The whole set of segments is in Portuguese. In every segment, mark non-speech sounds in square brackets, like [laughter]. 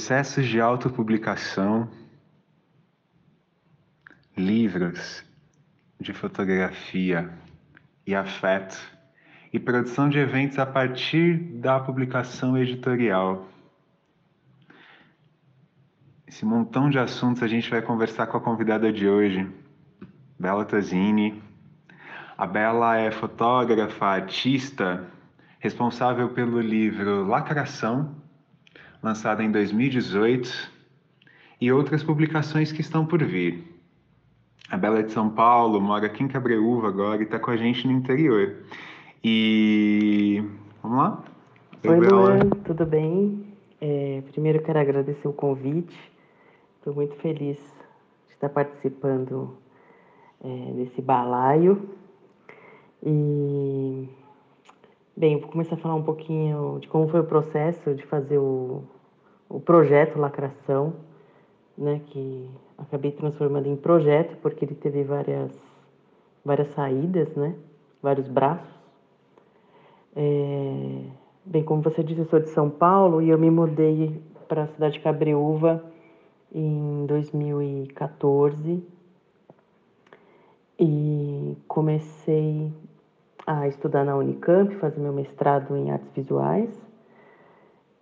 processos de autopublicação, livros de fotografia e afeto, e produção de eventos a partir da publicação editorial. Esse montão de assuntos a gente vai conversar com a convidada de hoje, Bela Tozini. A Bela é fotógrafa, artista, responsável pelo livro Lacração, lançado em 2018, e outras publicações que estão por vir. A Bela é de São Paulo, mora aqui em Cabreúva agora e está com a gente no interior. E vamos lá? Oi, Oi Luan, tudo bem? É, primeiro quero agradecer o convite. Estou muito feliz de estar participando é, desse balaio. E bem, vou começar a falar um pouquinho de como foi o processo de fazer o, o projeto Lacração, né, que acabei transformando em projeto porque ele teve várias várias saídas, né, vários braços. É, bem, como você disse, eu sou de São Paulo e eu me mudei para a cidade de Cabreúva em 2014 e comecei a estudar na Unicamp, fazer meu mestrado em artes visuais.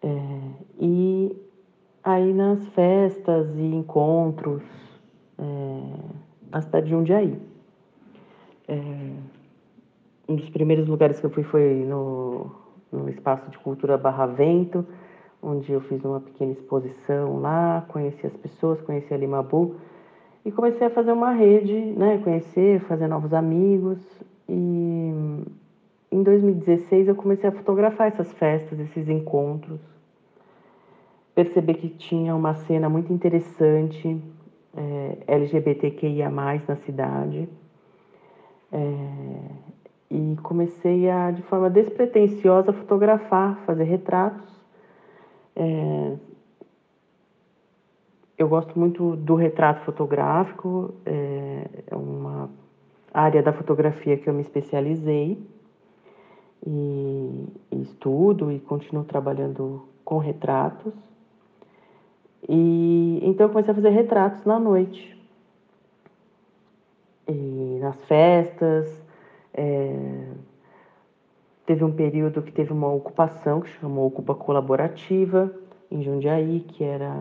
É, e aí nas festas e encontros é, na cidade de Jundiaí. É, um dos primeiros lugares que eu fui foi no, no Espaço de Cultura Barra Vento, onde eu fiz uma pequena exposição lá, conheci as pessoas, conheci a Limabu e comecei a fazer uma rede, né, conhecer, fazer novos amigos e em 2016 eu comecei a fotografar essas festas, esses encontros, perceber que tinha uma cena muito interessante é, LGBTQIA+, na cidade. É, e comecei a, de forma despretensiosa, fotografar, fazer retratos. É, eu gosto muito do retrato fotográfico, é uma área da fotografia que eu me especializei e, estudo e continuo trabalhando com retratos. E então eu comecei a fazer retratos na noite. E nas festas, é, teve um período que teve uma ocupação que chamou Ocupa Colaborativa em Jundiaí, que era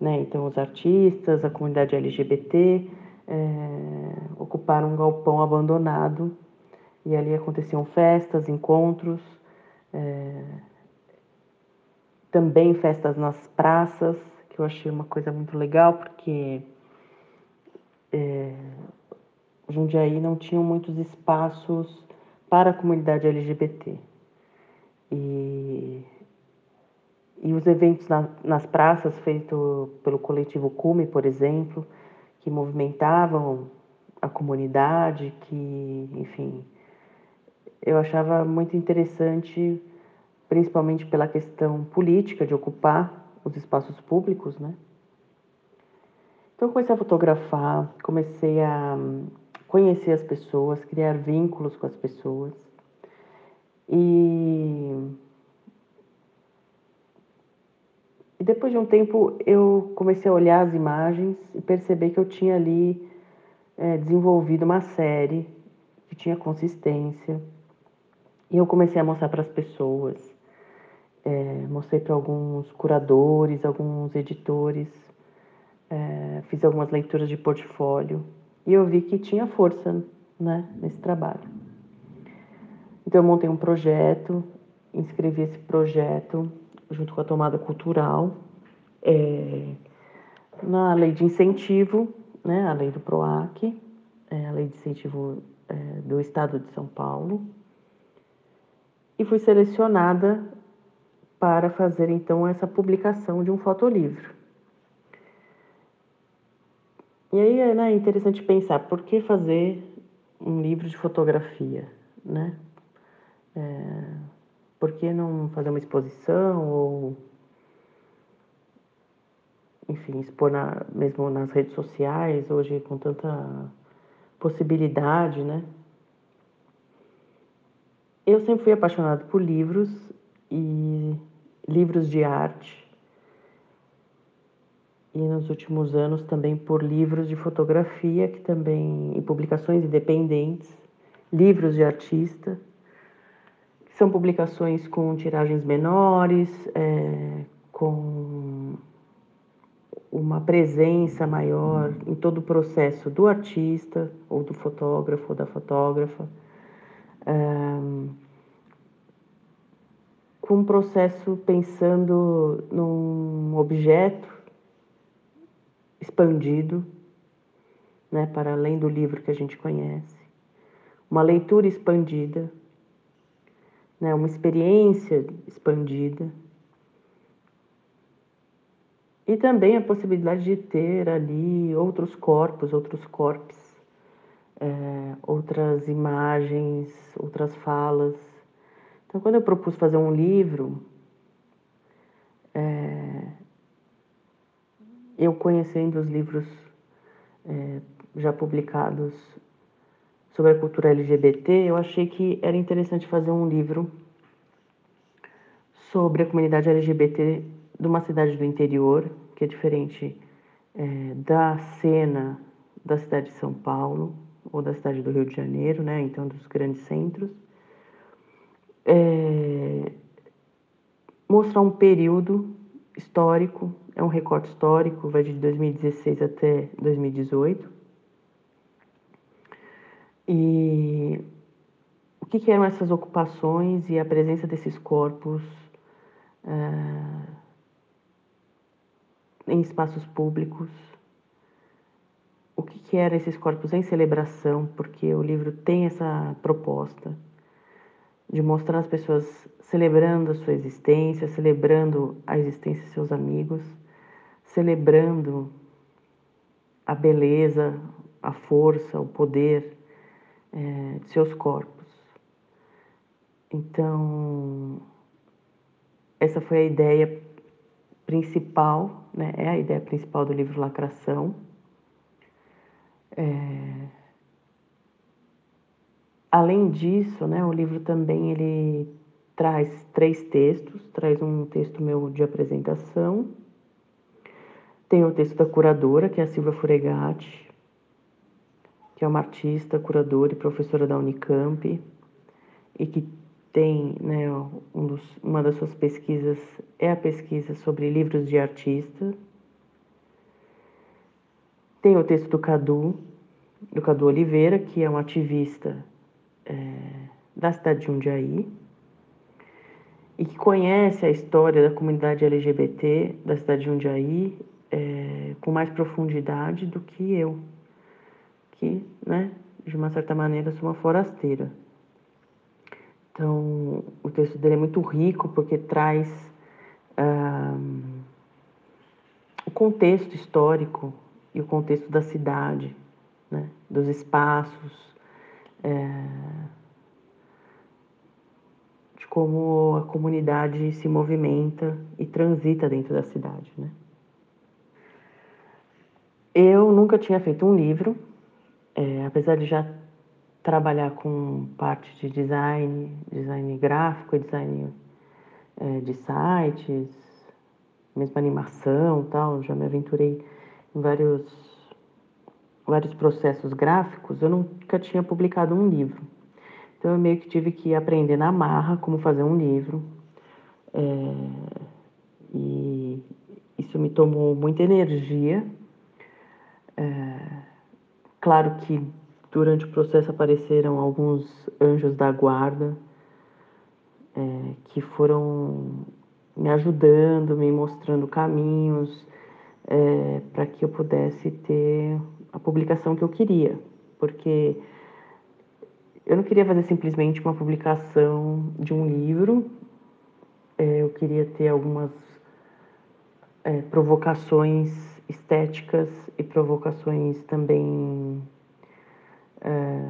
né, então os artistas, a comunidade LGBT é, ocuparam um galpão abandonado e ali aconteciam festas, encontros, é, também festas nas praças, que eu achei uma coisa muito legal, porque é, Jundiaí não tinha muitos espaços para a comunidade LGBT. E, e os eventos na, nas praças feitos pelo coletivo Cume, por exemplo, que movimentavam a comunidade, que, enfim, eu achava muito interessante principalmente pela questão política de ocupar os espaços públicos, né? Então comecei a fotografar, comecei a conhecer as pessoas, criar vínculos com as pessoas. E, e depois de um tempo eu comecei a olhar as imagens e perceber que eu tinha ali é, desenvolvido uma série que tinha consistência. E eu comecei a mostrar para as pessoas é, mostrei para alguns curadores, alguns editores, é, fiz algumas leituras de portfólio e eu vi que tinha força né, nesse trabalho. Então eu montei um projeto, inscrevi esse projeto junto com a tomada cultural é, na lei de incentivo, né, a lei do PROAC, é, a lei de incentivo é, do Estado de São Paulo, e fui selecionada para fazer então essa publicação de um fotolivro. E aí né, é interessante pensar por que fazer um livro de fotografia, né? É, por que não fazer uma exposição ou, enfim, expor na, mesmo nas redes sociais hoje com tanta possibilidade, né? Eu sempre fui apaixonado por livros e livros de arte. e nos últimos anos também por livros de fotografia que também e publicações independentes, livros de artista, que são publicações com tiragens menores, é, com uma presença maior em todo o processo do artista ou do fotógrafo ou da fotógrafa. É, com um processo pensando num objeto expandido, né, para além do livro que a gente conhece, uma leitura expandida, né, uma experiência expandida, e também a possibilidade de ter ali outros corpos, outros corpos, é, outras imagens, outras falas. Então, quando eu propus fazer um livro, é, eu conhecendo os livros é, já publicados sobre a cultura LGBT, eu achei que era interessante fazer um livro sobre a comunidade LGBT de uma cidade do interior, que é diferente é, da cena da cidade de São Paulo ou da cidade do Rio de Janeiro, né? Então, dos grandes centros. É, mostrar um período histórico, é um recorte histórico, vai de 2016 até 2018. E o que, que eram essas ocupações e a presença desses corpos uh, em espaços públicos? O que, que eram esses corpos em celebração? Porque o livro tem essa proposta de mostrar as pessoas celebrando a sua existência, celebrando a existência de seus amigos, celebrando a beleza, a força, o poder é, de seus corpos. Então, essa foi a ideia principal, né? é a ideia principal do livro Lacração. É, Além disso, né, o livro também ele traz três textos, traz um texto meu de apresentação, tem o texto da curadora, que é a Silvia Furegatti, que é uma artista, curadora e professora da Unicamp, e que tem, né, um dos, uma das suas pesquisas é a pesquisa sobre livros de artista. Tem o texto do Cadu, do Cadu Oliveira, que é um ativista é, da cidade de Jundiaí e que conhece a história da comunidade LGBT da cidade de Jundiaí é, com mais profundidade do que eu, que, né, de uma certa maneira, sou uma forasteira. Então, o texto dele é muito rico porque traz um, o contexto histórico e o contexto da cidade, né, dos espaços, é, de como a comunidade se movimenta e transita dentro da cidade. Né? Eu nunca tinha feito um livro, é, apesar de já trabalhar com parte de design, design gráfico design é, de sites, mesmo animação tal, já me aventurei em vários vários processos gráficos, eu nunca tinha publicado um livro. Então eu meio que tive que aprender na marra como fazer um livro. É, e isso me tomou muita energia. É, claro que durante o processo apareceram alguns anjos da guarda é, que foram me ajudando, me mostrando caminhos é, para que eu pudesse ter a publicação que eu queria, porque eu não queria fazer simplesmente uma publicação de um livro, é, eu queria ter algumas é, provocações estéticas e provocações também é,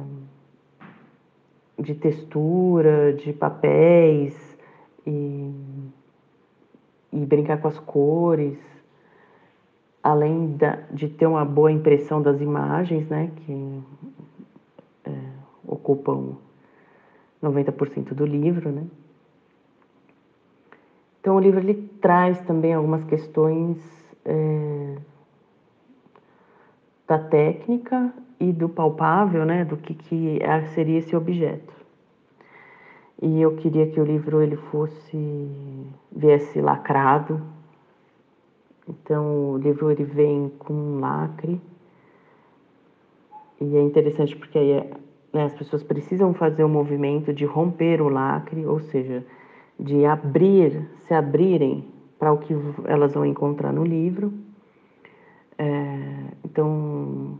de textura, de papéis e, e brincar com as cores além da, de ter uma boa impressão das imagens, né, que é, ocupam 90% do livro, né. Então o livro ele traz também algumas questões é, da técnica e do palpável, né, do que, que é, seria esse objeto. E eu queria que o livro ele fosse viesse lacrado. Então o livro ele vem com um lacre. E é interessante porque aí né, as pessoas precisam fazer o movimento de romper o lacre, ou seja, de abrir, se abrirem para o que elas vão encontrar no livro. É, então,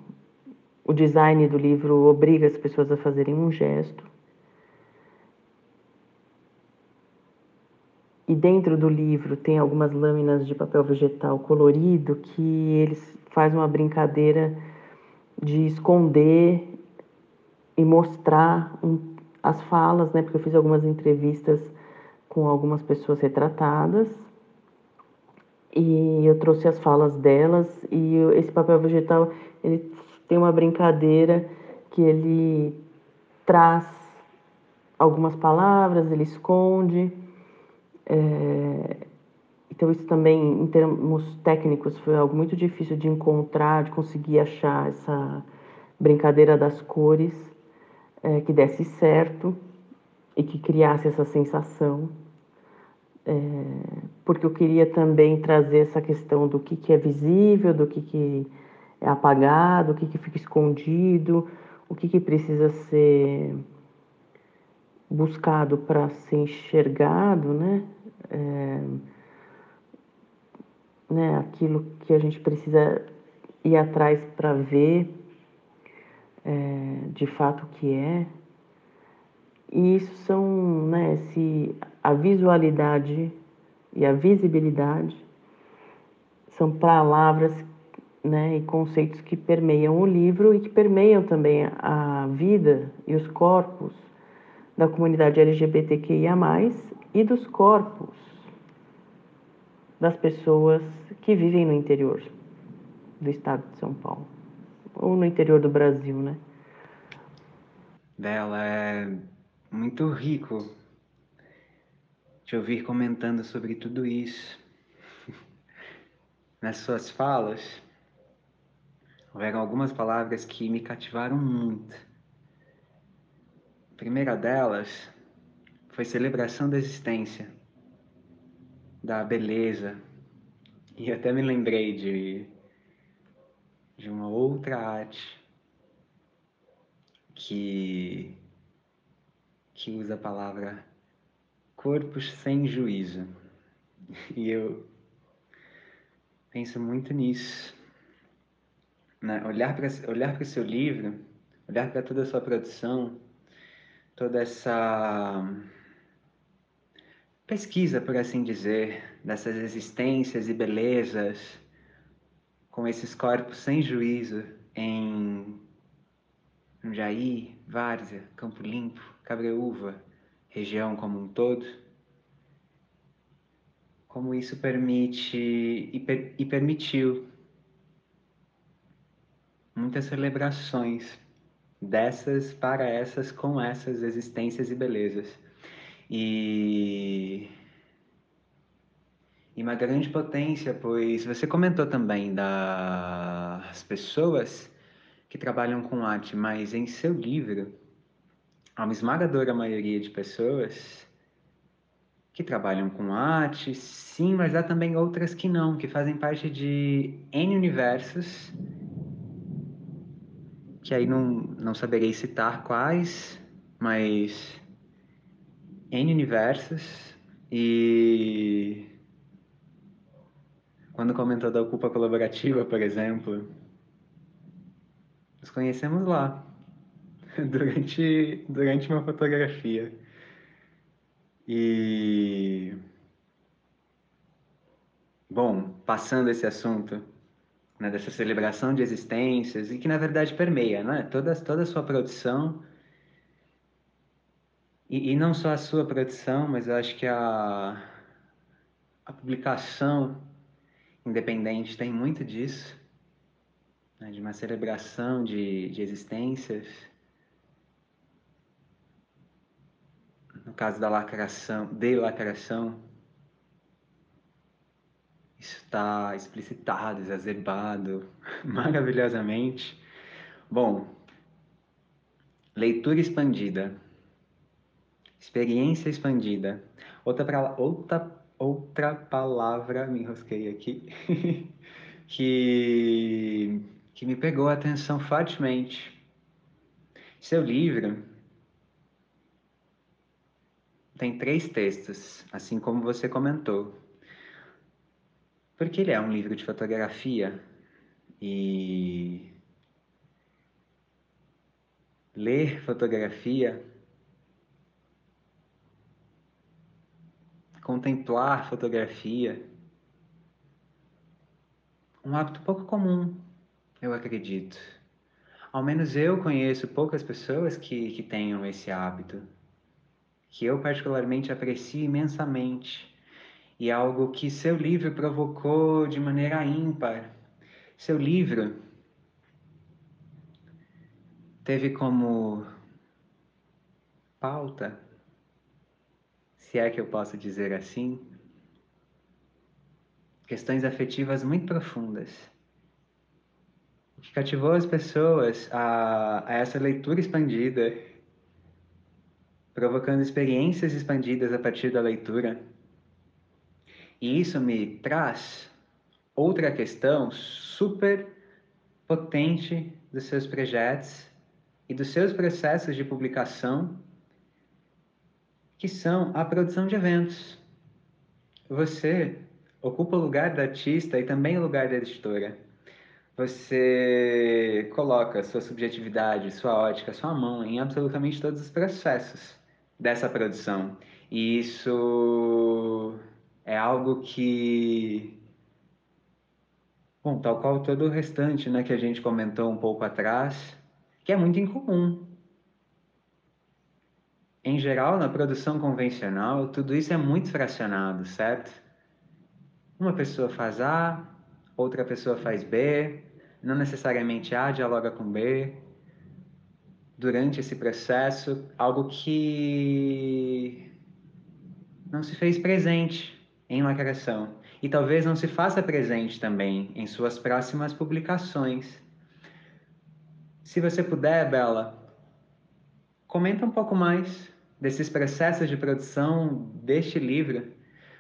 o design do livro obriga as pessoas a fazerem um gesto. E dentro do livro tem algumas lâminas de papel vegetal colorido que eles fazem uma brincadeira de esconder e mostrar um, as falas, né? Porque eu fiz algumas entrevistas com algumas pessoas retratadas e eu trouxe as falas delas e esse papel vegetal ele tem uma brincadeira que ele traz algumas palavras, ele esconde. É... Então isso também, em termos técnicos, foi algo muito difícil de encontrar, de conseguir achar essa brincadeira das cores é, que desse certo e que criasse essa sensação é, porque eu queria também trazer essa questão do que, que é visível, do que, que apagado, o que, que fica escondido, o que, que precisa ser buscado para ser enxergado, né? É, né? Aquilo que a gente precisa ir atrás para ver é, de fato o que é. E isso são, né, se a visualidade e a visibilidade são palavras né, e conceitos que permeiam o livro e que permeiam também a vida e os corpos da comunidade LGBTQIA, e dos corpos das pessoas que vivem no interior do estado de São Paulo, ou no interior do Brasil, né? Dela é muito rico te ouvir comentando sobre tudo isso. [laughs] Nas suas falas, houveram algumas palavras que me cativaram muito. A primeira delas foi celebração da existência, da beleza. E até me lembrei de, de uma outra arte que, que usa a palavra corpos sem juízo. E eu penso muito nisso. Né? Olhar para olhar o seu livro, olhar para toda a sua produção, toda essa pesquisa, por assim dizer, dessas existências e belezas com esses corpos sem juízo em Jundiaí, Várzea, Campo Limpo, Cabreúva, região como um todo, como isso permite e, per, e permitiu muitas celebrações dessas para essas com essas existências e belezas. E, e uma grande potência, pois você comentou também das pessoas que trabalham com arte, mas em seu livro há uma esmagadora maioria de pessoas que trabalham com arte, sim, mas há também outras que não, que fazem parte de N universos, que aí não, não saberei citar quais, mas N universos, e quando comentou da Ocupa Colaborativa, por exemplo, nos conhecemos lá. [laughs] durante, durante uma fotografia. E. Bom, passando esse assunto né, dessa celebração de existências, e que na verdade permeia né, toda, toda a sua produção, e, e não só a sua produção, mas eu acho que a, a publicação independente tem muito disso, né, de uma celebração de, de existências. No caso da lacração, de lacração, está explicitado, exacerbado [laughs] maravilhosamente. Bom, leitura expandida, experiência expandida. Outra, pra, outra, outra palavra, me enrosquei aqui, [laughs] que, que me pegou a atenção fortemente. Seu livro tem três textos, assim como você comentou. Porque ele é um livro de fotografia e ler fotografia, contemplar fotografia, um hábito pouco comum, eu acredito. Ao menos eu conheço poucas pessoas que, que tenham esse hábito que eu particularmente aprecio imensamente e algo que seu livro provocou de maneira ímpar. Seu livro teve como pauta, se é que eu posso dizer assim, questões afetivas muito profundas, que cativou as pessoas a, a essa leitura expandida provocando experiências expandidas a partir da leitura. E isso me traz outra questão super potente dos seus projetos e dos seus processos de publicação, que são a produção de eventos. Você ocupa o lugar da artista e também o lugar da editora. Você coloca sua subjetividade, sua ótica, sua mão em absolutamente todos os processos dessa produção. E isso é algo que, bom, tal qual todo o restante, né, que a gente comentou um pouco atrás, que é muito incomum. Em geral, na produção convencional, tudo isso é muito fracionado, certo? Uma pessoa faz A, outra pessoa faz B, não necessariamente A dialoga com B, durante esse processo algo que não se fez presente em lacração e talvez não se faça presente também em suas próximas publicações. Se você puder, Bela, comenta um pouco mais desses processos de produção deste livro.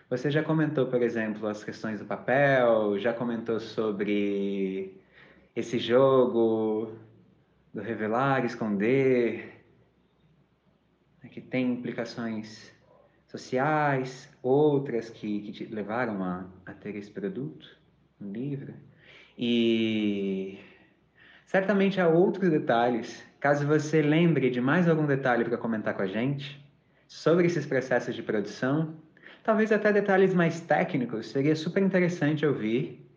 Você já comentou, por exemplo, as questões do papel, já comentou sobre esse jogo do revelar, esconder, né, que tem implicações sociais, outras que, que te levaram a, a ter esse produto, um livro. E certamente há outros detalhes. Caso você lembre de mais algum detalhe para comentar com a gente sobre esses processos de produção, talvez até detalhes mais técnicos, seria super interessante ouvir.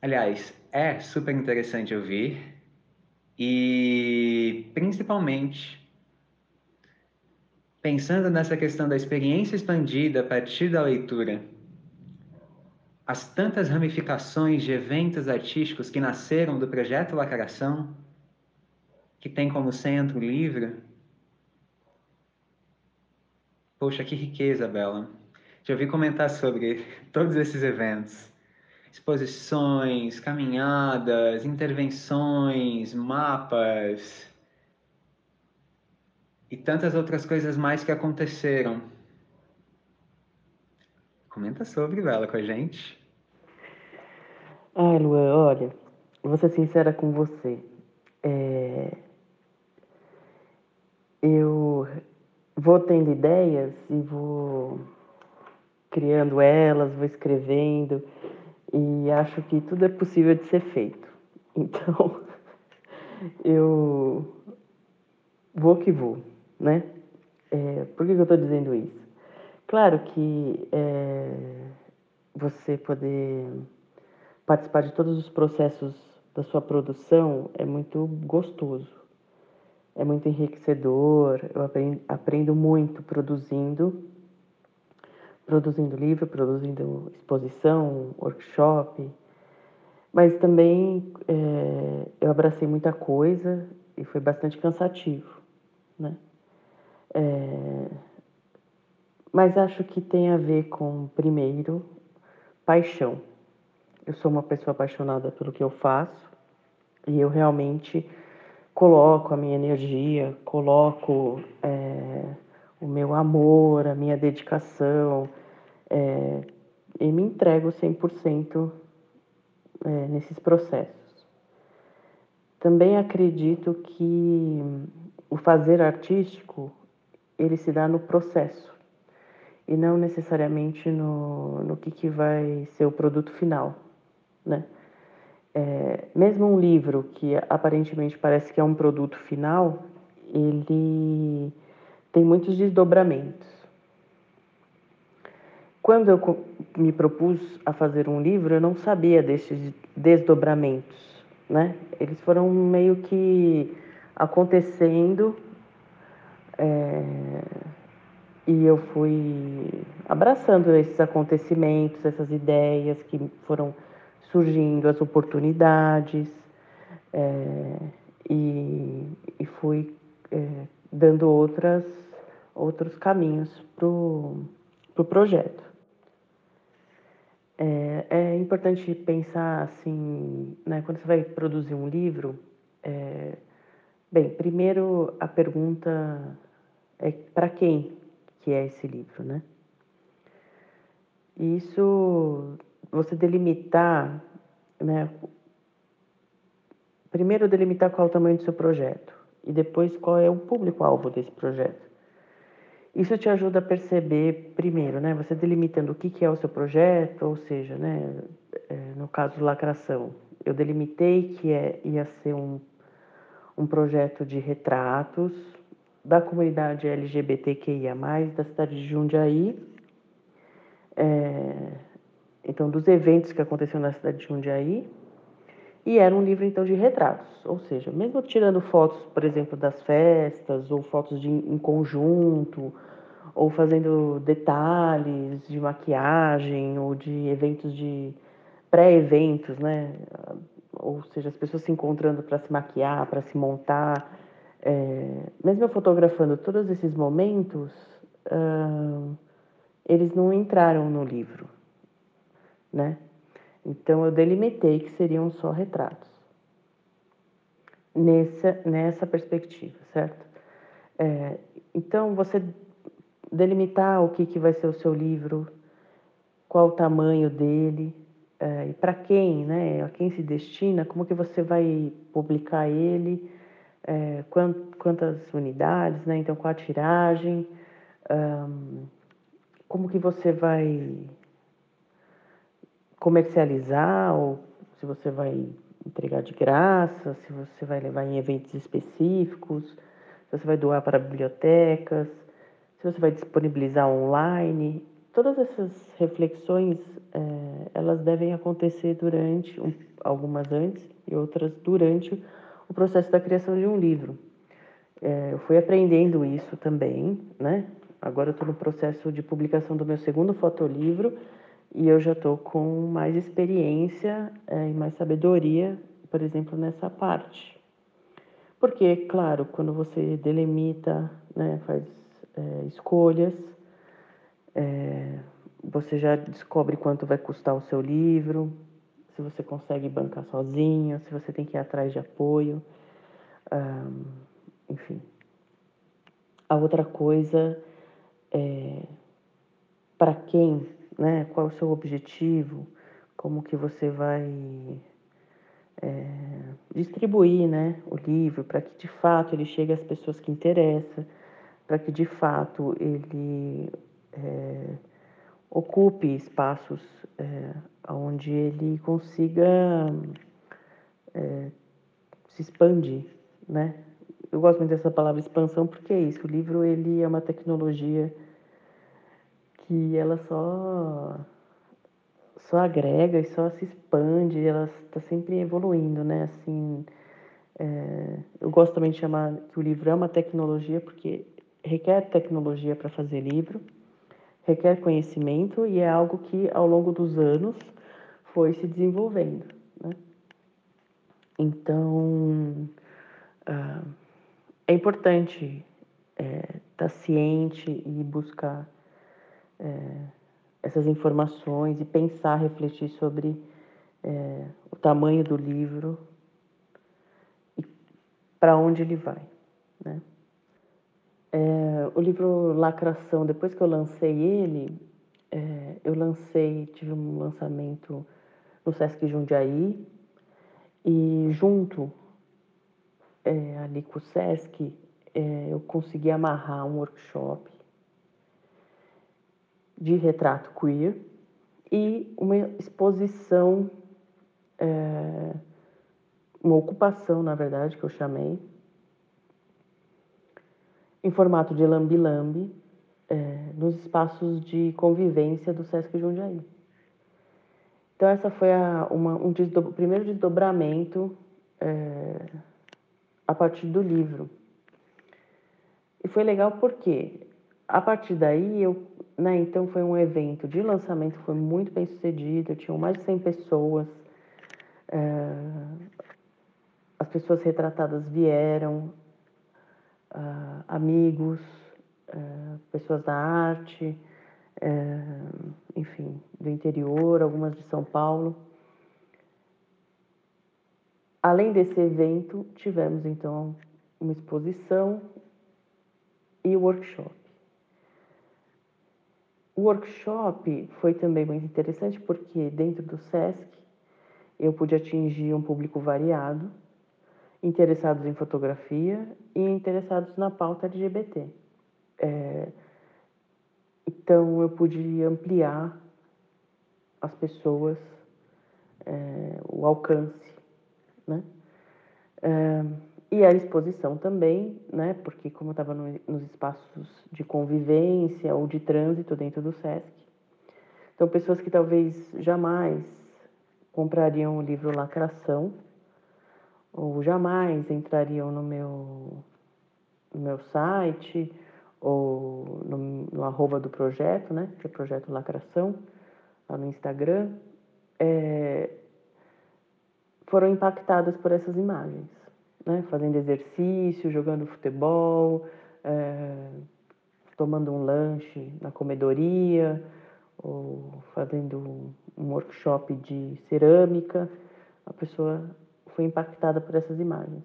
Aliás, é super interessante ouvir e principalmente pensando nessa questão da experiência expandida a partir da leitura, as tantas ramificações de eventos artísticos que nasceram do projeto Lacração, que tem como centro o livro. Poxa, que riqueza, Bela. Já ouvi comentar sobre todos esses eventos exposições, caminhadas, intervenções, mapas e tantas outras coisas mais que aconteceram. Comenta sobre ela com a gente. Ai, Luan, olha, vou ser sincera com você. É... Eu vou tendo ideias e vou criando elas, vou escrevendo e acho que tudo é possível de ser feito. [laughs] Então, eu vou que vou, né? É, por que, que eu estou dizendo isso? Claro que é, você poder participar de todos os processos da sua produção é muito gostoso, é muito enriquecedor, eu aprendo, muito produzindo produzindo livro, produzindo exposição, workshop, mas também é, eu abracei muita coisa e foi bastante cansativo, né? É, mas acho que tem a ver com, primeiro, paixão. eu sou uma pessoa apaixonada pelo que eu faço e eu realmente coloco a minha energia, coloco é, o meu amor, a minha dedicação é, e me entrego 100% é, nesses processos. Também acredito que o fazer artístico ele se dá no processo e não necessariamente no, no que, que vai ser o produto final, né? É, mesmo um livro que aparentemente parece que é um produto final, ele tem muitos desdobramentos. Quando eu me propus a fazer um livro, eu não sabia desses desdobramentos né? Eles foram meio que acontecendo é, e eu fui abraçando esses acontecimentos, essas ideias que foram surgindo, as oportunidades é, e, e fui é, dando outras, outros caminhos para o pro projeto. É, é, importante pensar assim, né, quando você vai produzir um livro, é, bem, primeiro a pergunta é para quem que é esse livro, né? Isso, você delimitar, né? Primeiro delimitar qual é o tamanho do seu projeto e depois qual é o público-alvo desse projeto. Isso te ajuda a perceber, primeiro, né, você delimitando o que, que é o seu projeto, ou seja, né, é, no caso lacração, eu delimitei que é, ia ser um, um projeto de retratos da comunidade LGBTQIA+, da cidade de Jundiaí, é, então dos eventos que aconteceram na cidade de Jundiaí, e era um livro então de retratos, ou seja, mesmo tirando fotos, por exemplo, das festas ou fotos de, em conjunto, ou fazendo detalhes de maquiagem ou de eventos de pré-eventos, né? Ou seja, as pessoas se encontrando para se maquiar, para se montar. É, mesmo eu fotografando todos esses momentos, uh, eles não entraram no livro, né? Então eu delimitei que seriam só retratos. Nessa, nessa perspectiva, certo? É, então você delimitar o que, que vai ser o seu livro, qual o tamanho dele, é, e para quem, né? A quem se destina, como que você vai publicar ele, é, quant, quantas unidades, né? Então, qual a tiragem, um, como que você vai comercializar ou se você vai entregar de graça, se você vai levar em eventos específicos, se você vai doar para bibliotecas, se você vai disponibilizar online. Todas essas reflexões, é, elas devem acontecer durante, um, algumas antes e outras durante o processo da criação de um livro. É, eu fui aprendendo isso também, né? Agora eu estou no processo de publicação do meu segundo fotolivro, e eu já estou com mais experiência é, e mais sabedoria, por exemplo, nessa parte. Porque, claro, quando você delimita, né, faz é, escolhas, é, você já descobre quanto vai custar o seu livro, se você consegue bancar sozinho, se você tem que ir atrás de apoio, enfim. A outra coisa é para quem né? Qual é o seu objetivo? Como que você vai é, distribuir, né, o livro para que de fato ele chegue às pessoas que interessam, para que de fato ele é, ocupe espaços é, onde ele consiga é, se expandir, né? Eu gosto muito dessa palavra expansão porque é isso. O livro ele é uma tecnologia que ela só só agrega e só se expande, ela está sempre evoluindo, né? Assim, é, eu gosto também de chamar que o livro é uma tecnologia porque requer tecnologia para fazer livro, requer conhecimento e é algo que ao longo dos anos foi se desenvolvendo, né? Então, uh, é importante estar é, tá ciente e buscar é, essas informações e pensar, refletir sobre é, o tamanho do livro e para onde ele vai. Né? É, o livro Lacração, depois que eu lancei ele, é, eu lancei, tive um lançamento no Sesc Jundiaí e junto é, ali com o Sesc é, eu consegui amarrar um workshop de retrato queer e uma exposição, é, uma ocupação, na verdade, que eu chamei, em formato de lambi-lambi, é, nos espaços de convivência do Sesc Jundiaí. Então, essa foi a, uma, um o primeiro desdobramento é, a partir do livro. E foi legal porque, a partir daí, eu, né, então foi um evento de lançamento, foi muito bem sucedido, tinham mais de 100 pessoas, é, as pessoas retratadas vieram, uh, amigos, uh, pessoas da arte, uh, enfim, do interior, algumas de São Paulo. Além desse evento, tivemos então uma exposição e workshop. O workshop foi também muito interessante porque dentro do SESC eu pude atingir um público variado, interessados em fotografia e interessados na pauta LGBT. É, então eu pude ampliar as pessoas, é, o alcance, né? É, e a exposição também, né? Porque como eu estava no, nos espaços de convivência ou de trânsito dentro do SESC, então pessoas que talvez jamais comprariam o livro Lacração, ou jamais entrariam no meu, no meu site ou no, no arroba do projeto, né, que é Projeto Lacração, lá no Instagram, é, foram impactadas por essas imagens, né, fazendo exercício, jogando futebol, é, tomando um lanche na comedoria, ou fazendo um workshop de cerâmica, a pessoa foi impactada por essas imagens.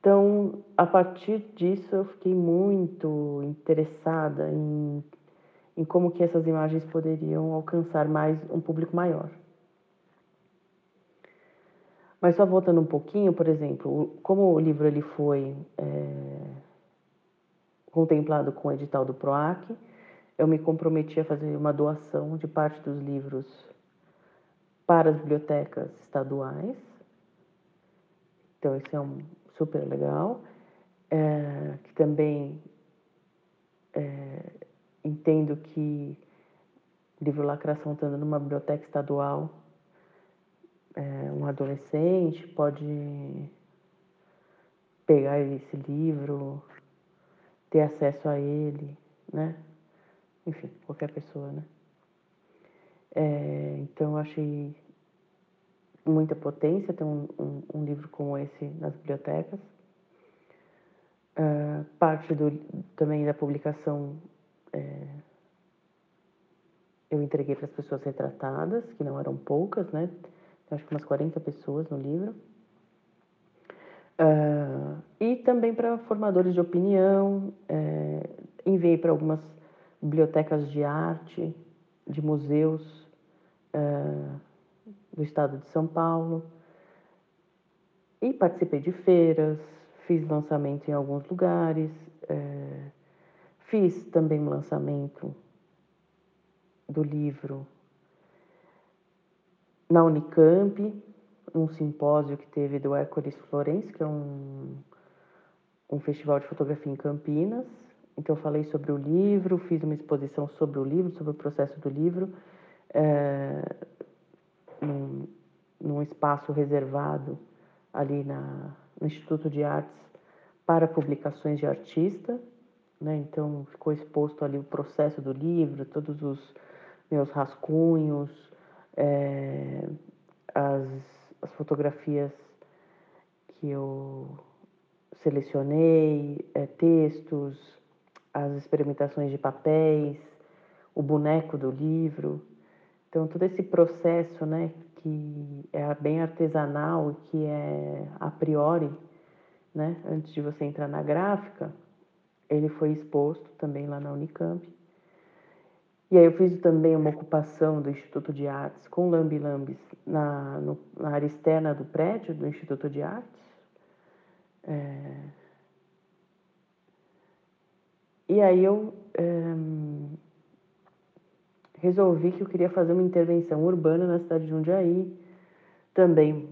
Então, a partir disso, eu fiquei muito interessada em, em como que essas imagens poderiam alcançar mais um público maior. Mas só voltando um pouquinho, por exemplo, como o livro ele foi é, contemplado com o edital do PROAC, eu me comprometi a fazer uma doação de parte dos livros para as bibliotecas estaduais. Então, isso é um super legal. É, que também é, entendo que livro Lacração estando numa biblioteca estadual, é, um adolescente pode pegar esse livro, ter acesso a ele, né? Enfim, qualquer pessoa, né? É, então, eu achei muita potência ter um, um, um, livro como esse nas bibliotecas. Uh, parte do, também da publicação é, eu entreguei para as pessoas retratadas, que não eram poucas, né? Acho que umas 40 pessoas no livro. Uh, e também para formadores de opinião, é, enviei para algumas bibliotecas de arte, de museus uh, do estado de São Paulo. E participei de feiras, fiz lançamento em alguns lugares, uh, fiz também um lançamento do livro na Unicamp, um simpósio que teve do Écoris Florence, que é um, um festival de fotografia em Campinas. Então, eu falei sobre o livro, fiz uma exposição sobre o livro, sobre o processo do livro, é, num, num, espaço reservado ali na, no Instituto de Artes para publicações de artista. Né? Então, ficou exposto ali o processo do livro, todos os meus rascunhos, é, as, as fotografias que eu selecionei, é, textos, as experimentações de papéis, o boneco do livro. Então, todo esse processo, né, que é bem artesanal, que é a priori, né, antes de você entrar na gráfica, ele foi exposto também lá na Unicamp. E aí eu fiz também uma ocupação do Instituto de Artes com Lambi Lambis na, no, na área externa do prédio do Instituto de Artes. É... E aí eu é... resolvi que eu queria fazer uma intervenção urbana na cidade de Jundiaí. Também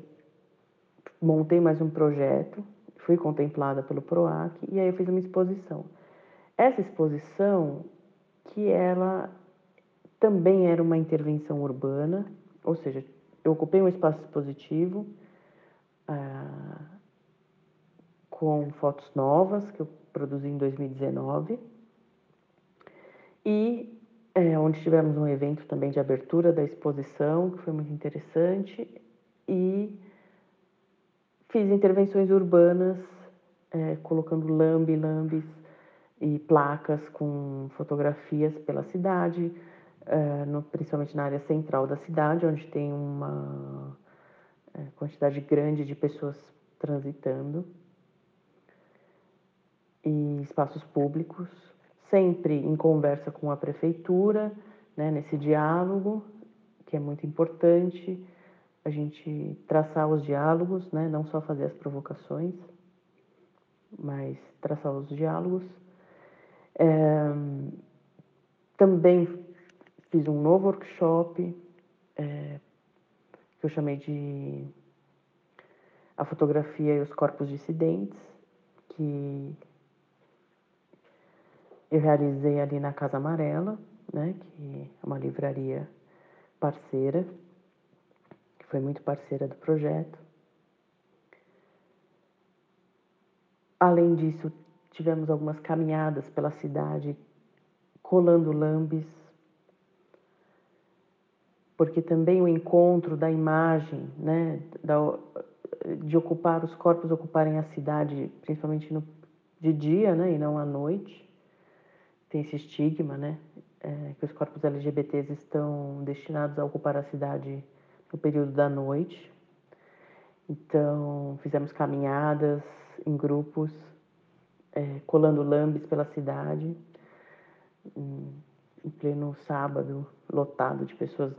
montei mais um projeto, fui contemplada pelo PROAC e aí eu fiz uma exposição. Essa exposição que ela também era uma intervenção urbana, ou seja, eu ocupei um espaço expositivo ah, com fotos novas que eu produzi em 2019 e é, onde tivemos um evento também de abertura da exposição que foi muito interessante e fiz intervenções urbanas é, colocando lambe, lambes e placas com fotografias pela cidade, uh, no, principalmente na área central da cidade, onde tem uma uh, quantidade grande de pessoas transitando, e espaços públicos, sempre em conversa com a prefeitura, né, nesse diálogo, que é muito importante, a gente traçar os diálogos, né, não só fazer as provocações, mas traçar os diálogos. É, também fiz um novo workshop é, que eu chamei de a fotografia e os corpos dissidentes, que eu realizei ali na Casa Amarela, né, que é uma livraria parceira, que foi muito parceira do projeto. Além disso, tivemos algumas caminhadas pela cidade, colando lambes, porque também o encontro da imagem, né, da, de ocupar os corpos ocuparem a cidade, principalmente no, de dia, né, e não à noite, tem esse estigma, né, é, que os corpos LGBTs estão destinados a ocupar a cidade no período da noite. Então, fizemos caminhadas em grupos, é, colando lambes pela cidade, em, em pleno sábado, lotado de pessoas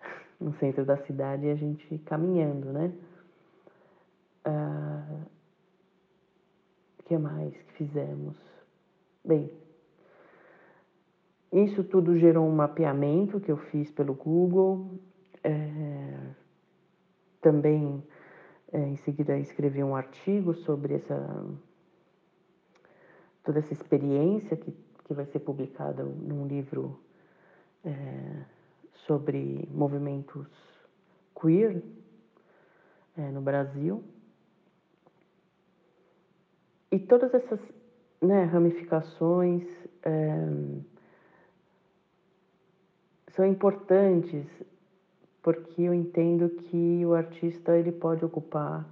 [laughs] no centro da cidade e a gente caminhando, né? Ah, o que mais que fizemos? Bem, isso tudo gerou um mapeamento que eu fiz pelo Google. É, também, é, em seguida, escrevi um artigo sobre essa toda essa experiência que, que vai ser publicada num livro é, sobre movimentos queer é, no Brasil. E todas essas né, ramificações é, são importantes porque eu entendo que o artista ele pode ocupar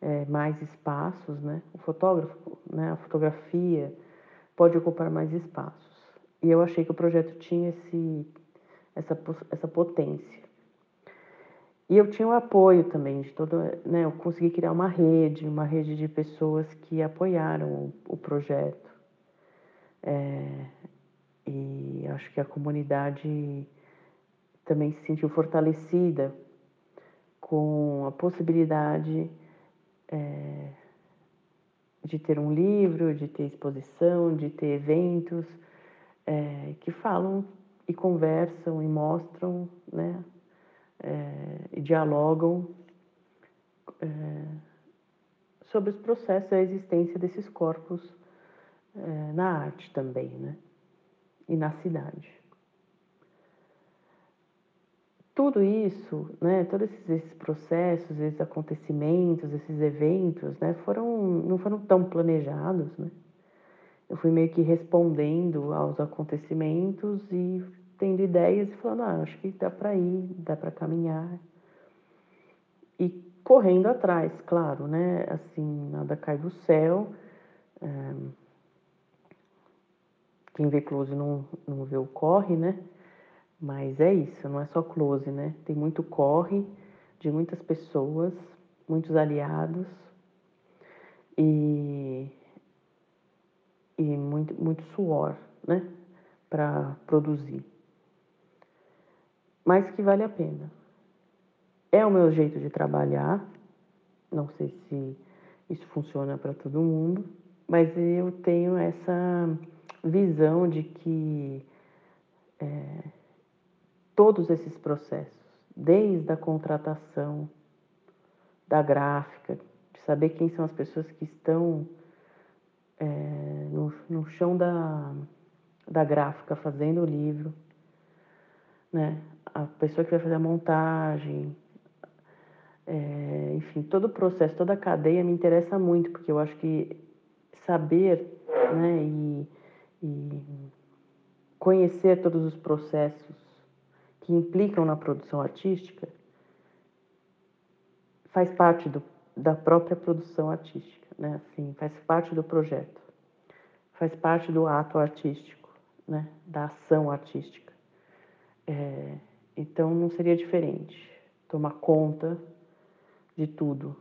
é, mais espaços, né? O fotógrafo, né? A fotografia pode ocupar mais espaços. E eu achei que o projeto tinha esse essa, essa potência. E eu tinha o apoio também de todo, né? Eu consegui criar uma rede, uma rede de pessoas que apoiaram o, o projeto. É, e acho que a comunidade também se sentiu fortalecida com a possibilidade é, de ter um livro, de ter exposição, de ter eventos é, que falam e conversam e mostram, né, é, e dialogam é, sobre os processos e a existência desses corpos é, na arte também, né, e na cidade. Tudo isso, né, todos esses, esses processos, esses acontecimentos, esses eventos, né, foram, não foram tão planejados, né, eu fui meio que respondendo aos acontecimentos e tendo ideias e falando, ah, acho que dá para ir, dá para caminhar. E correndo atrás, claro, né? Assim, nada cai do céu. É... Quem vê close não, não vê o corre, né? Mas é isso, não é só close, né? Tem muito corre de muitas pessoas, muitos aliados e, e muito, muito suor, né? Para produzir. Mas que vale a pena. É o meu jeito de trabalhar, não sei se isso funciona para todo mundo, mas eu tenho essa visão de que é, todos esses processos, desde a contratação da gráfica, de saber quem são as pessoas que estão é, no, no chão da, da gráfica fazendo o livro, né? a pessoa que vai fazer a montagem, é, enfim, todo o processo, toda a cadeia me interessa muito, porque eu acho que saber né, e, e conhecer todos os processos que implicam na produção artística faz parte do, da própria produção artística, né? Assim, faz parte do projeto, faz parte do ato artístico, né? Da ação artística. É, então não seria diferente tomar conta de tudo,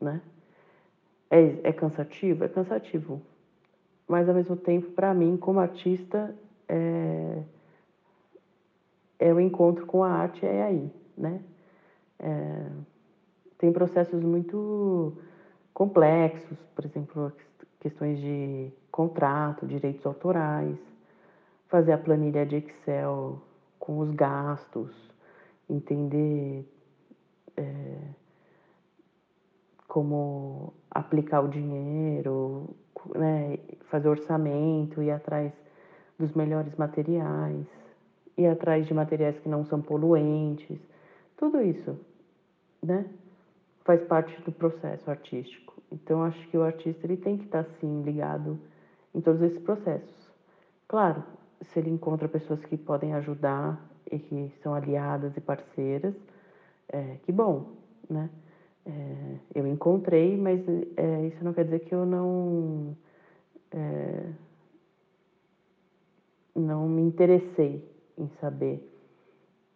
né? É, é cansativo? É cansativo. Mas ao mesmo tempo, para mim, como artista, é, é o encontro com a arte é aí, né? É, tem processos muito complexos, por exemplo, questões de contrato, direitos autorais, fazer a planilha de Excel com os gastos, entender é, como aplicar o dinheiro, né, fazer orçamento, ir atrás dos melhores materiais ir atrás de materiais que não são poluentes, tudo isso, né? Faz parte do processo artístico. Então, acho que o artista ele tem que estar, sim, ligado em todos esses processos. Claro, se ele encontra pessoas que podem ajudar e que são aliadas e parceiras, é, que bom, né? É, eu encontrei, mas é, isso não quer dizer que eu não é, não me interessei em saber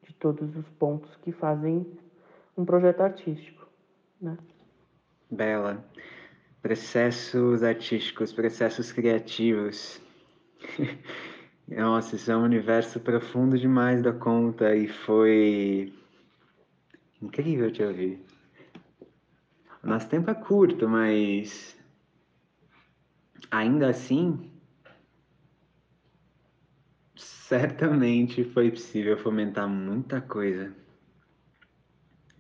de todos os pontos que fazem um projeto artístico, né? Bela. Processos artísticos, processos criativos. [laughs] Nossa, isso é um universo profundo demais da conta e foi incrível te ouvir. O nosso tempo é curto, mas ainda assim Certamente foi possível fomentar muita coisa.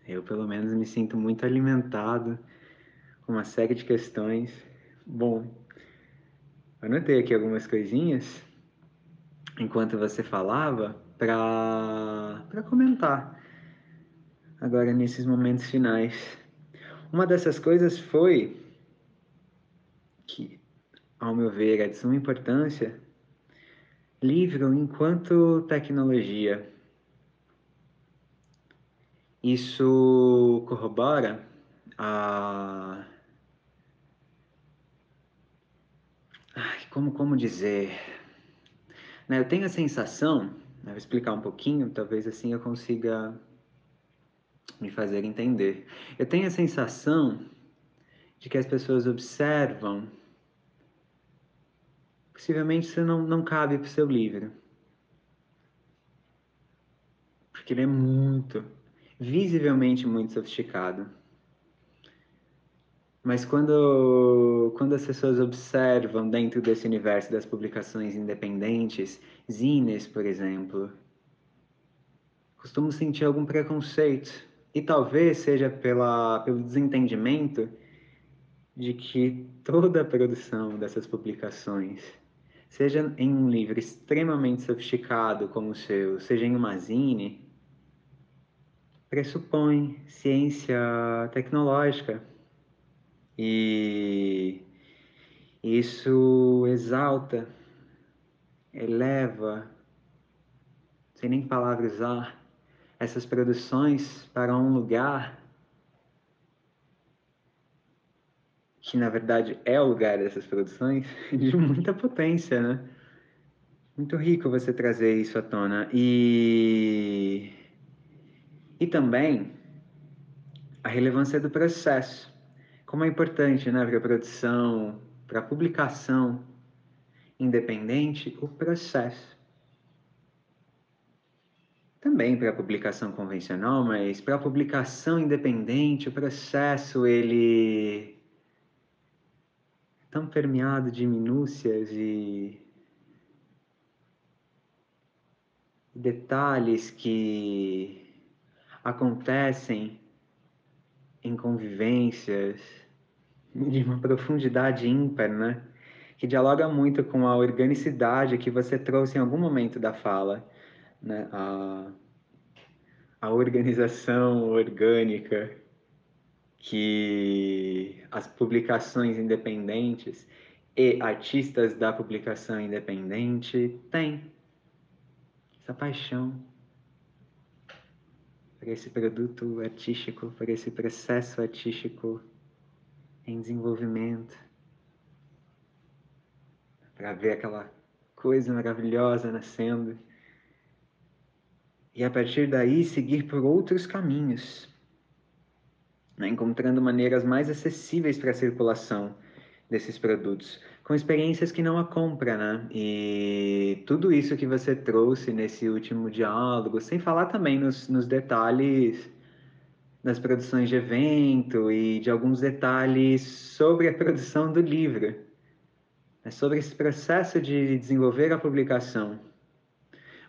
Eu, pelo menos, me sinto muito alimentado com uma série de questões. Bom, anotei aqui algumas coisinhas enquanto você falava para comentar agora nesses momentos finais. Uma dessas coisas foi que, ao meu ver, é de suma importância livro enquanto tecnologia. Isso corrobora a. Ai, como, como dizer? Né, eu tenho a sensação, né, vou explicar um pouquinho, talvez assim eu consiga me fazer entender. Eu tenho a sensação de que as pessoas observam possivelmente isso não, não cabe para o seu livro. Porque ele é muito, visivelmente muito sofisticado. Mas quando, quando as pessoas observam dentro desse universo das publicações independentes, zines, por exemplo, costumam sentir algum preconceito. E talvez seja pela, pelo desentendimento de que toda a produção dessas publicações seja em um livro extremamente sofisticado como o seu, seja em uma zine, pressupõe ciência tecnológica. E isso exalta, eleva, sem nem palavras usar, essas produções para um lugar que na verdade é o lugar dessas produções, [laughs] de muita potência, né? Muito rico você trazer isso à tona. E, e também a relevância do processo. Como é importante né, para a produção, para a publicação independente, o processo. Também para a publicação convencional, mas para a publicação independente, o processo ele tão permeado de minúcias e detalhes que acontecem em convivências de uma profundidade ímpar, né? Que dialoga muito com a organicidade que você trouxe em algum momento da fala, né? A, a organização orgânica que as publicações independentes e artistas da publicação independente têm essa paixão por esse produto artístico, por esse processo artístico em desenvolvimento, para ver aquela coisa maravilhosa nascendo. E a partir daí seguir por outros caminhos, né? encontrando maneiras mais acessíveis para a circulação desses produtos, com experiências que não a compra, né? E tudo isso que você trouxe nesse último diálogo, sem falar também nos, nos detalhes das produções de evento e de alguns detalhes sobre a produção do livro, né? sobre esse processo de desenvolver a publicação.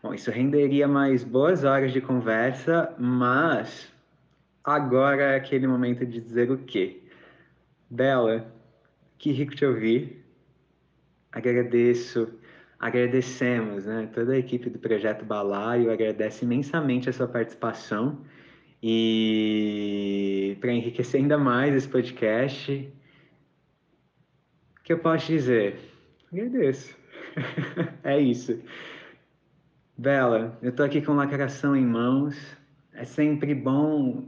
Bom, isso renderia mais boas horas de conversa, mas agora é aquele momento de dizer o quê? Bela, que rico te ouvir. Agradeço, agradecemos, né? Toda a equipe do Projeto Balaio agradece imensamente a sua participação e para enriquecer ainda mais esse podcast, o que eu posso dizer? Agradeço. [laughs] é isso. Bela, eu tô aqui com lacração em mãos. É sempre bom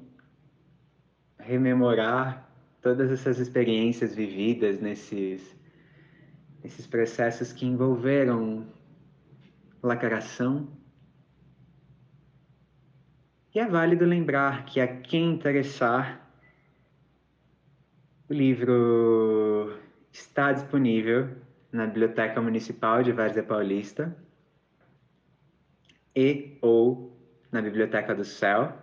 rememorar todas essas experiências vividas nesses, nesses processos que envolveram lacração. E é válido lembrar que a quem interessar, o livro está disponível na Biblioteca Municipal de Várzea Paulista e ou na Biblioteca do Céu,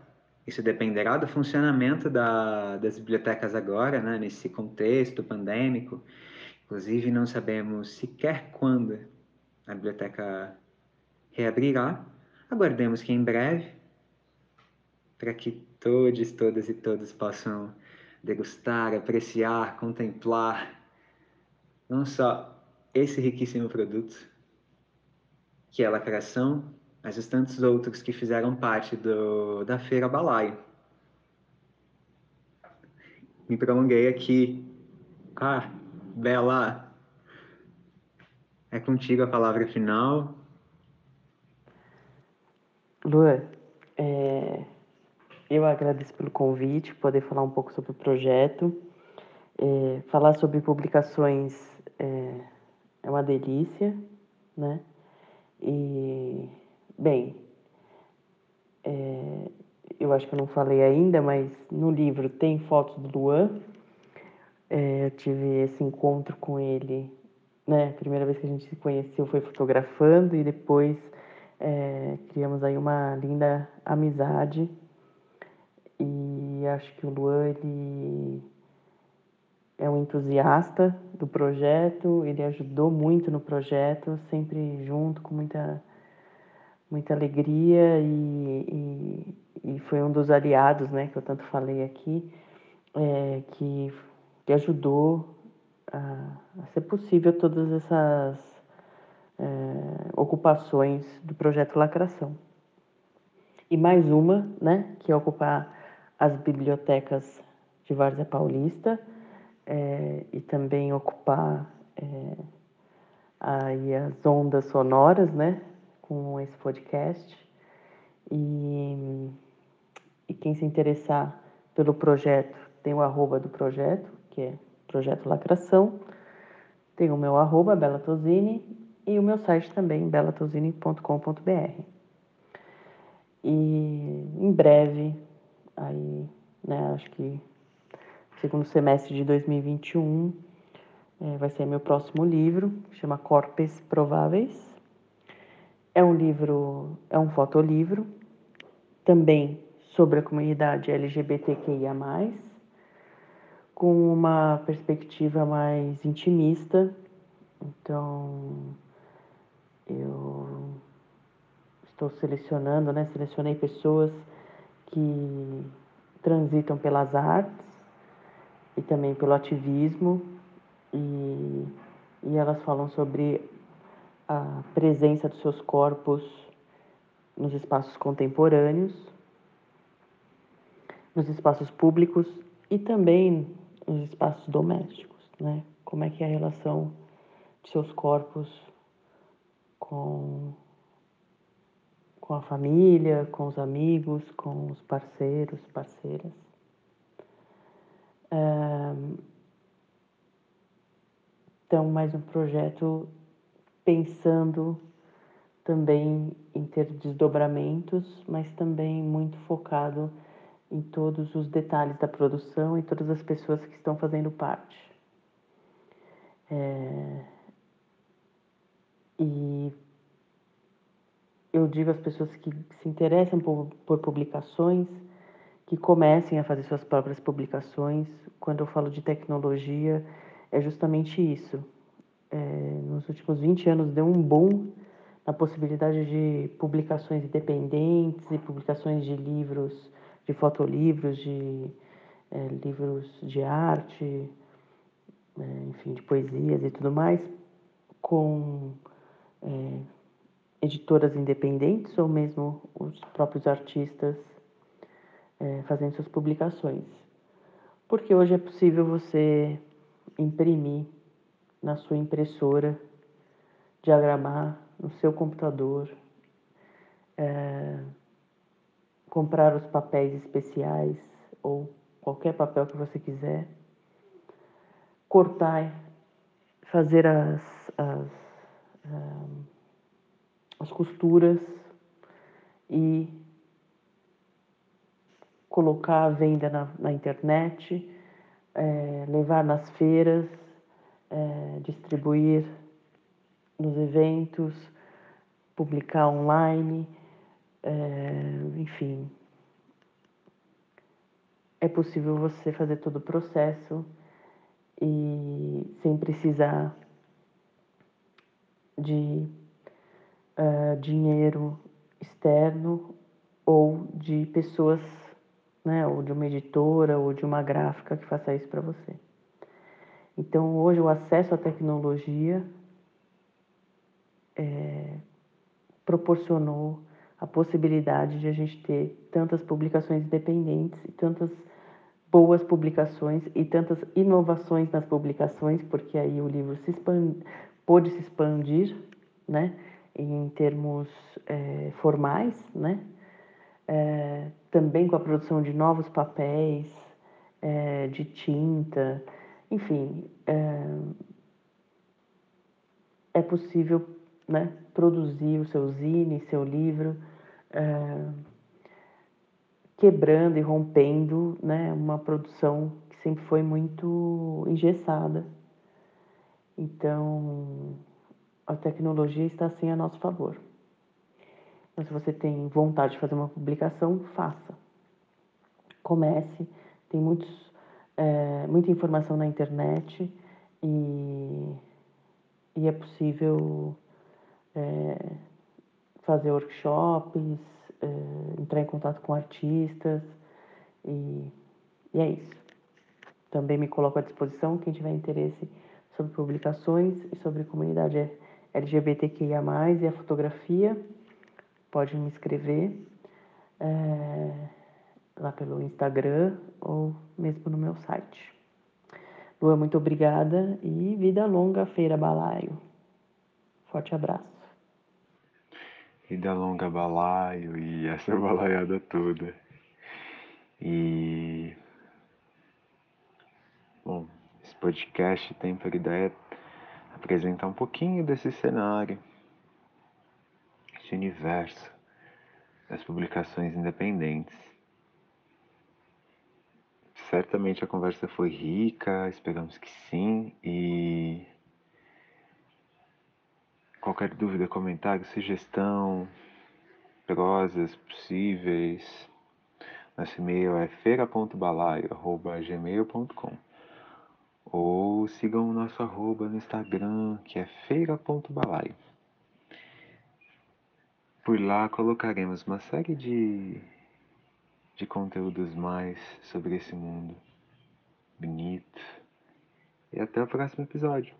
isso dependerá do funcionamento da, das bibliotecas agora, né, nesse contexto pandêmico. Inclusive, não sabemos sequer quando a biblioteca reabrirá. Aguardemos que em breve, para que todos, todas e todos possam degustar, apreciar, contemplar não só esse riquíssimo produto, que é a lacração mas os tantos outros que fizeram parte do, da Feira Balaio. Me prolonguei aqui. Ah, Bela, é contigo a palavra final. Lua, é, eu agradeço pelo convite, poder falar um pouco sobre o projeto. É, falar sobre publicações é, é uma delícia, né? E Bem, é, eu acho que eu não falei ainda, mas no livro tem fotos do Luan. É, eu tive esse encontro com ele, né? A primeira vez que a gente se conheceu foi fotografando e depois é, criamos aí uma linda amizade. E acho que o Luan, ele é um entusiasta do projeto, ele ajudou muito no projeto, sempre junto, com muita muita alegria e, e, e, foi um dos aliados, né, que eu tanto falei aqui, é, que, que ajudou a, a, ser possível todas essas é, ocupações do projeto Lacração. E mais uma, né, que é ocupar as bibliotecas de Várzea Paulista é, e também ocupar é, aí as ondas sonoras, né, com esse podcast. E, e quem se interessar pelo projeto, tem o arroba do projeto, que é Projeto Lacração. Tem o meu arroba, Bela Tosini. e o meu site também, belatosini.com.br. E em breve, aí, né, acho que segundo semestre de 2021, é, vai ser meu próximo livro, chama Corpes Prováveis. É um livro, é um fotolivro, também sobre a comunidade LGBTQIA+, com uma perspectiva mais intimista. Então, eu estou selecionando, né? Selecionei pessoas que transitam pelas artes e também pelo ativismo e, e elas falam sobre a presença dos seus corpos nos espaços contemporâneos, nos espaços públicos e também nos espaços domésticos, né? Como é que é a relação de seus corpos com com a família, com os amigos, com os parceiros, parceiras. Então, mais um projeto pensando também em ter desdobramentos, mas também muito focado em todos os detalhes da produção e todas as pessoas que estão fazendo parte. É... E eu digo às pessoas que se interessam por, por publicações que comecem a fazer suas próprias publicações. Quando eu falo de tecnologia, é justamente isso. É, nos últimos 20 anos deu um boom na possibilidade de publicações independentes e publicações de livros, de fotolivros, de é, livros de arte, é, enfim, de poesias e tudo mais, com é, editoras independentes ou mesmo os próprios artistas é, fazendo suas publicações. Porque hoje é possível você imprimir na sua impressora, diagramar no seu computador, é, comprar os papéis especiais ou qualquer papel que você quiser, cortar, fazer as, as um, as costuras e colocar a venda na, na internet, é, levar nas feiras, é, distribuir nos eventos, publicar online, é, enfim. É possível você fazer todo o processo e sem precisar de uh, dinheiro externo ou de pessoas, né, ou de uma editora ou de uma gráfica que faça isso para você. Então, hoje, o acesso à tecnologia é, proporcionou a possibilidade de a gente ter tantas publicações independentes e tantas boas publicações e tantas inovações nas publicações, porque aí o livro se expand, pôde se expandir, né? em termos é, formais, né? É, também com a produção de novos papéis, é, de tinta, enfim, é, é possível né, produzir o seu zine, seu livro, é, quebrando e rompendo né, uma produção que sempre foi muito engessada. Então, a tecnologia está assim a nosso favor. Então, se você tem vontade de fazer uma publicação, faça. Comece, tem muitos, é, muita informação na internet e, e é possível é, fazer workshops, é, entrar em contato com artistas e, e é isso. Também me coloco à disposição quem tiver interesse sobre publicações e sobre comunidade LGBTQIA+, e a fotografia, pode me escrever é, lá pelo Instagram ou mesmo no meu site. Lua, muito obrigada e vida longa, Feira Balaio. Forte abraço. Vida longa, Balaio e essa [laughs] balaiada toda. E. Bom, esse podcast tem por ideia apresentar um pouquinho desse cenário, esse universo das publicações independentes. Certamente a conversa foi rica, esperamos que sim, e qualquer dúvida, comentário, sugestão, prosas possíveis, nosso e-mail é feira.balaio.gmail.com ou sigam o nosso arroba no Instagram, que é feira.balaio. Por lá colocaremos uma série de, de conteúdos mais sobre esse mundo bonito. E até o próximo episódio.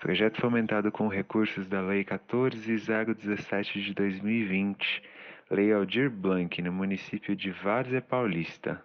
Projeto fomentado com recursos da Lei 14017 de 2020, Lei Aldir Blanc, no município de Várzea Paulista.